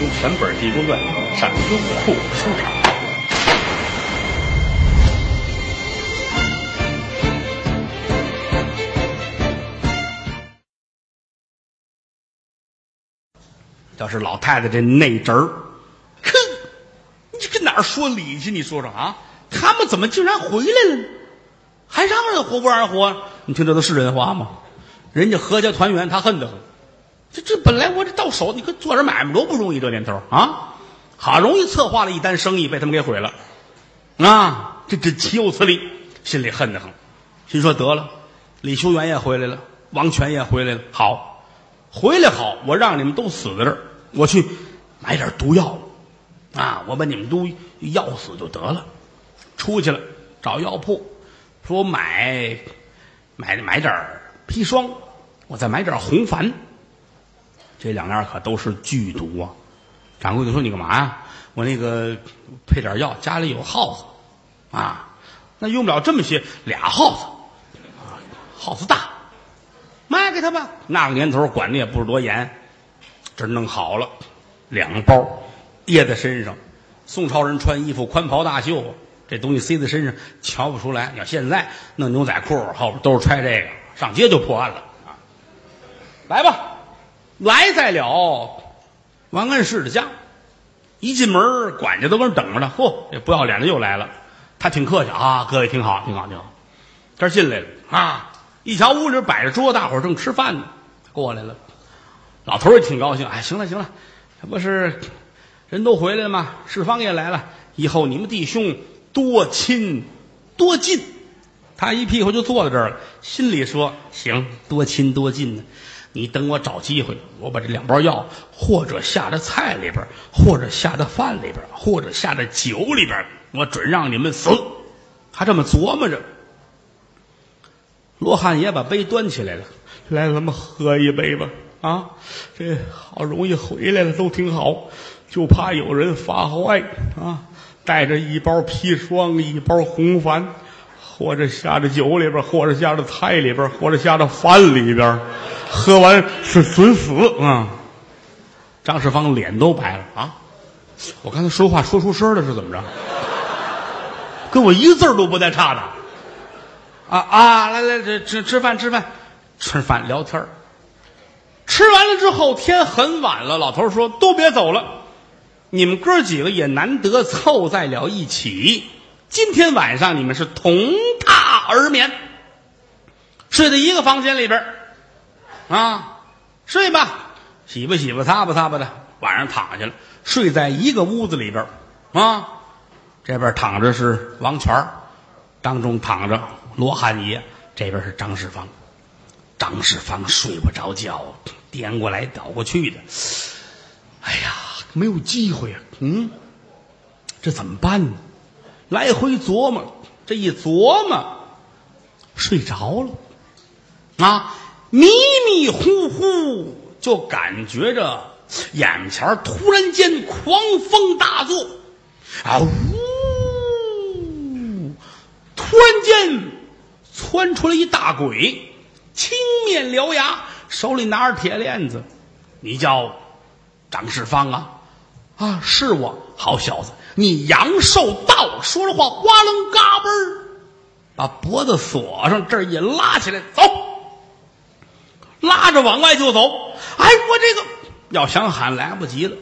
用全本《地宫传》上优酷书场。要是老太太这内侄儿，哼，你跟哪儿说理去？你说说啊，他们怎么竟然回来了？还让人活不让人活？你听这都是人话吗？人家阖家团圆，他恨得很。这这本来我这到手，你可做点买卖多不容易，这年头啊，好容易策划了一单生意，被他们给毁了啊！这这岂有此理！心里恨得很，心说得了，李修缘也回来了，王权也回来了，好，回来好，我让你们都死在这儿，我去买点毒药啊，我把你们都药死就得了。出去了，找药铺，说买买买点砒霜，我再买点红矾。这两样可都是剧毒啊！掌柜的说：“你干嘛呀？”我那个配点药，家里有耗子啊，那用不了这么些，俩耗子，耗子大，卖给他吧。那个年头管的也不是多严，这弄好了，两包掖在身上。宋朝人穿衣服宽袍大袖，这东西塞在身上瞧不出来。要现在弄牛仔裤后边都是揣这个，上街就破案了啊！来吧。来在了王安石的家，一进门，管家都搁那等着呢。嚯，这不要脸的又来了。他挺客气啊，各位挺好，挺好，挺好。这进来了啊，一瞧屋里摆着桌，大伙正吃饭呢，过来了。老头也挺高兴，哎，行了行了，这不是人都回来了吗？世芳也来了，以后你们弟兄多亲多近。他一屁股就坐在这儿了，心里说：行，多亲多近呢。你等我找机会，我把这两包药，或者下在菜里边，或者下在饭里边，或者下在酒里边，我准让你们死。他这么琢磨着。罗汉爷把杯端起来了，来，咱们喝一杯吧。啊，这好容易回来了，都挺好，就怕有人发坏啊。带着一包砒霜，一包红矾，或者下在酒里边，或者下在菜里边，或者下在饭里边。喝完是准死啊！张世芳脸都白了啊！我刚才说话说出声了是怎么着？跟我一个字都不带差的啊啊！来来，这吃吃饭吃饭吃饭聊天吃完了之后天很晚了，老头说都别走了，你们哥几个也难得凑在了一起，今天晚上你们是同榻而眠，睡在一个房间里边。啊，睡吧，洗吧洗吧，擦吧擦吧的，晚上躺下了，睡在一个屋子里边啊，这边躺着是王权当中躺着罗汉爷，这边是张世芳。张世芳睡不着觉，颠过来倒过去的，哎呀，没有机会啊，嗯，这怎么办呢？来回琢磨，这一琢磨，睡着了，啊。迷迷糊糊就感觉着眼前突然间狂风大作，啊呜！突然间窜出来一大鬼，青面獠牙，手里拿着铁链子。你叫张世芳啊？啊，是我。好小子，你阳寿到，说着话，哗楞嘎嘣儿，把脖子锁上，这儿一拉起来，走。拉着往外就走，哎，我这个要想喊来不及了，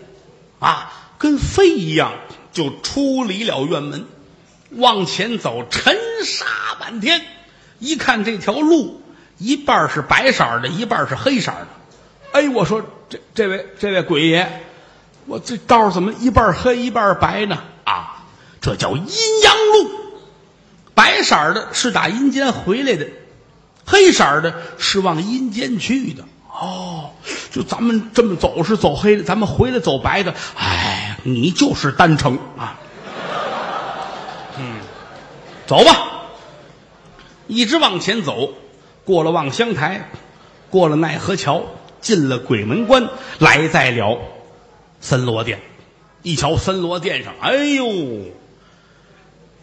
啊，跟飞一样就出离了院门，往前走，尘沙满天。一看这条路，一半是白色的，一半是黑色的。哎，我说这这位这位鬼爷，我这道怎么一半黑一半白呢？啊，这叫阴阳路，白色的是打阴间回来的。黑色的是往阴间去的哦，就咱们这么走是走黑的，咱们回来走白的。哎，你就是单程啊。嗯，走吧，一直往前走，过了望乡台，过了奈何桥，进了鬼门关，来在了森罗殿。一瞧森罗殿上，哎呦！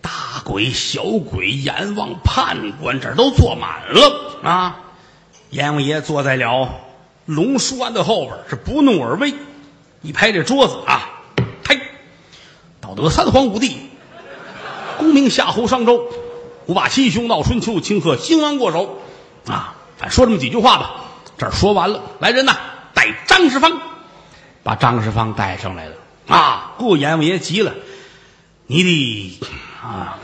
大鬼、小鬼、阎王、判官，这都坐满了啊！阎王爷坐在了龙书案的后边，是不怒而威。一拍这桌子啊，嘿，道德三皇五帝，功名夏侯商周，五霸七雄闹春秋，庆贺兴亡过手啊！反说这么几句话吧。这儿说完了，来人呐，带张世芳，把张世芳带上来了啊！顾阎王爷急了，你的啊，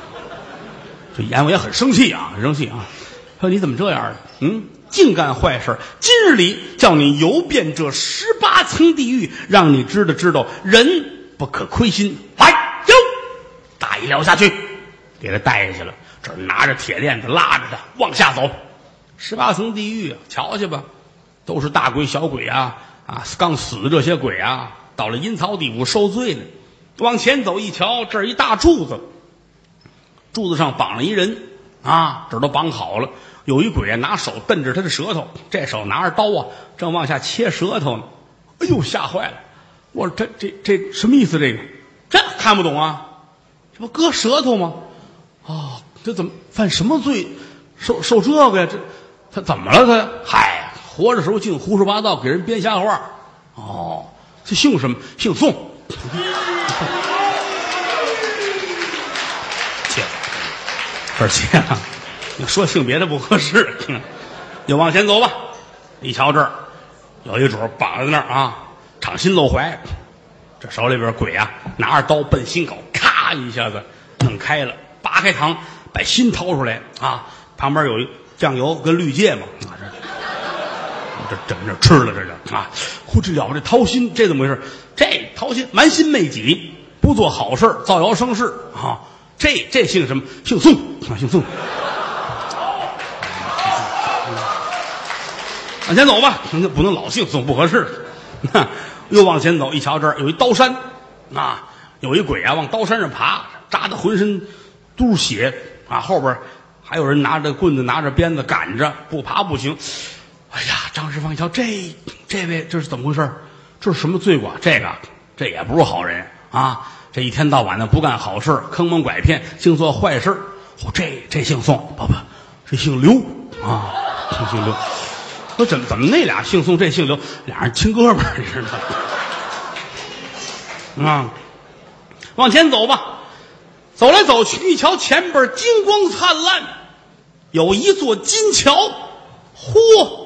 这阎王爷很生气啊，很生气啊，说你怎么这样嗯。净干坏事！今日里叫你游遍这十八层地狱，让你知道知道人不可亏心。来，走，大一撩下去，给他带下去了。这拿着铁链子拉着他往下走。十八层地狱，瞧去吧，都是大鬼小鬼啊啊！刚死的这些鬼啊，到了阴曹地府受罪呢。往前走一瞧，这儿一大柱子，柱子上绑了一人啊，这都绑好了。有一鬼啊，拿手瞪着他的舌头，这手拿着刀啊，正往下切舌头呢。哎呦，吓坏了！我说这这这什么意思？这个这看不懂啊？这不割舌头吗？哦，这怎么犯什么罪？受受这个呀？这他怎么了？他嗨，活着时候净胡说八道，给人编瞎话。哦，这姓什么？姓宋。切，二切。说性别的不合适，就往前走吧。一瞧这儿，有一主绑在那儿啊，敞心露怀。这手里边鬼啊，拿着刀奔心口，咔一下子弄开了，扒开膛，把心掏出来啊。旁边有酱油跟绿芥末，这这整着吃了这就啊。呼，这了这掏心，这怎么回事？这掏心瞒心昧己，不做好事造谣生事啊。这这姓什么？姓宋啊，姓宋。往前走吧，那不能老姓宋，不合适。又往前走，一瞧这儿有一刀山，啊，有一鬼啊，往刀山上爬，扎的浑身都是血啊。后边还有人拿着棍子，拿着鞭子赶着，不爬不行。张世芳一瞧，这这位这是怎么回事？这是什么罪过？这个这也不是好人啊！这一天到晚的不干好事，坑蒙拐骗，净做坏事。哦，这这姓宋，不不，这姓刘啊，姓刘。说怎么怎么那俩姓宋，这姓刘，俩人亲哥们儿，你知道吗？啊，往前走吧，走来走去，一瞧前边金光灿烂，有一座金桥，嚯，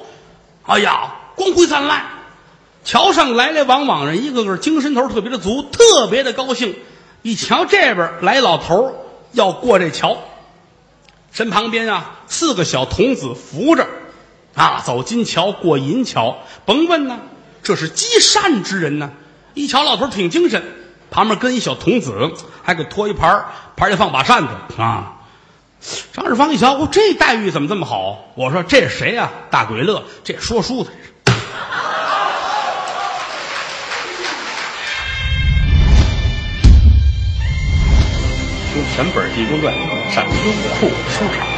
哎呀，光辉灿烂，桥上来来往往人，一个个精神头特别的足，特别的高兴。一瞧这边来老头要过这桥，身旁边啊四个小童子扶着。啊，走金桥过银桥，甭问呢，这是积善之人呢。一瞧老头挺精神，旁边跟一小童子，还给托一盘盘里放把扇子啊。张世芳一瞧，我这待遇怎么这么好？我说这是谁呀？大鬼乐，这说书的。听全本《济公传》，陕西酷书场。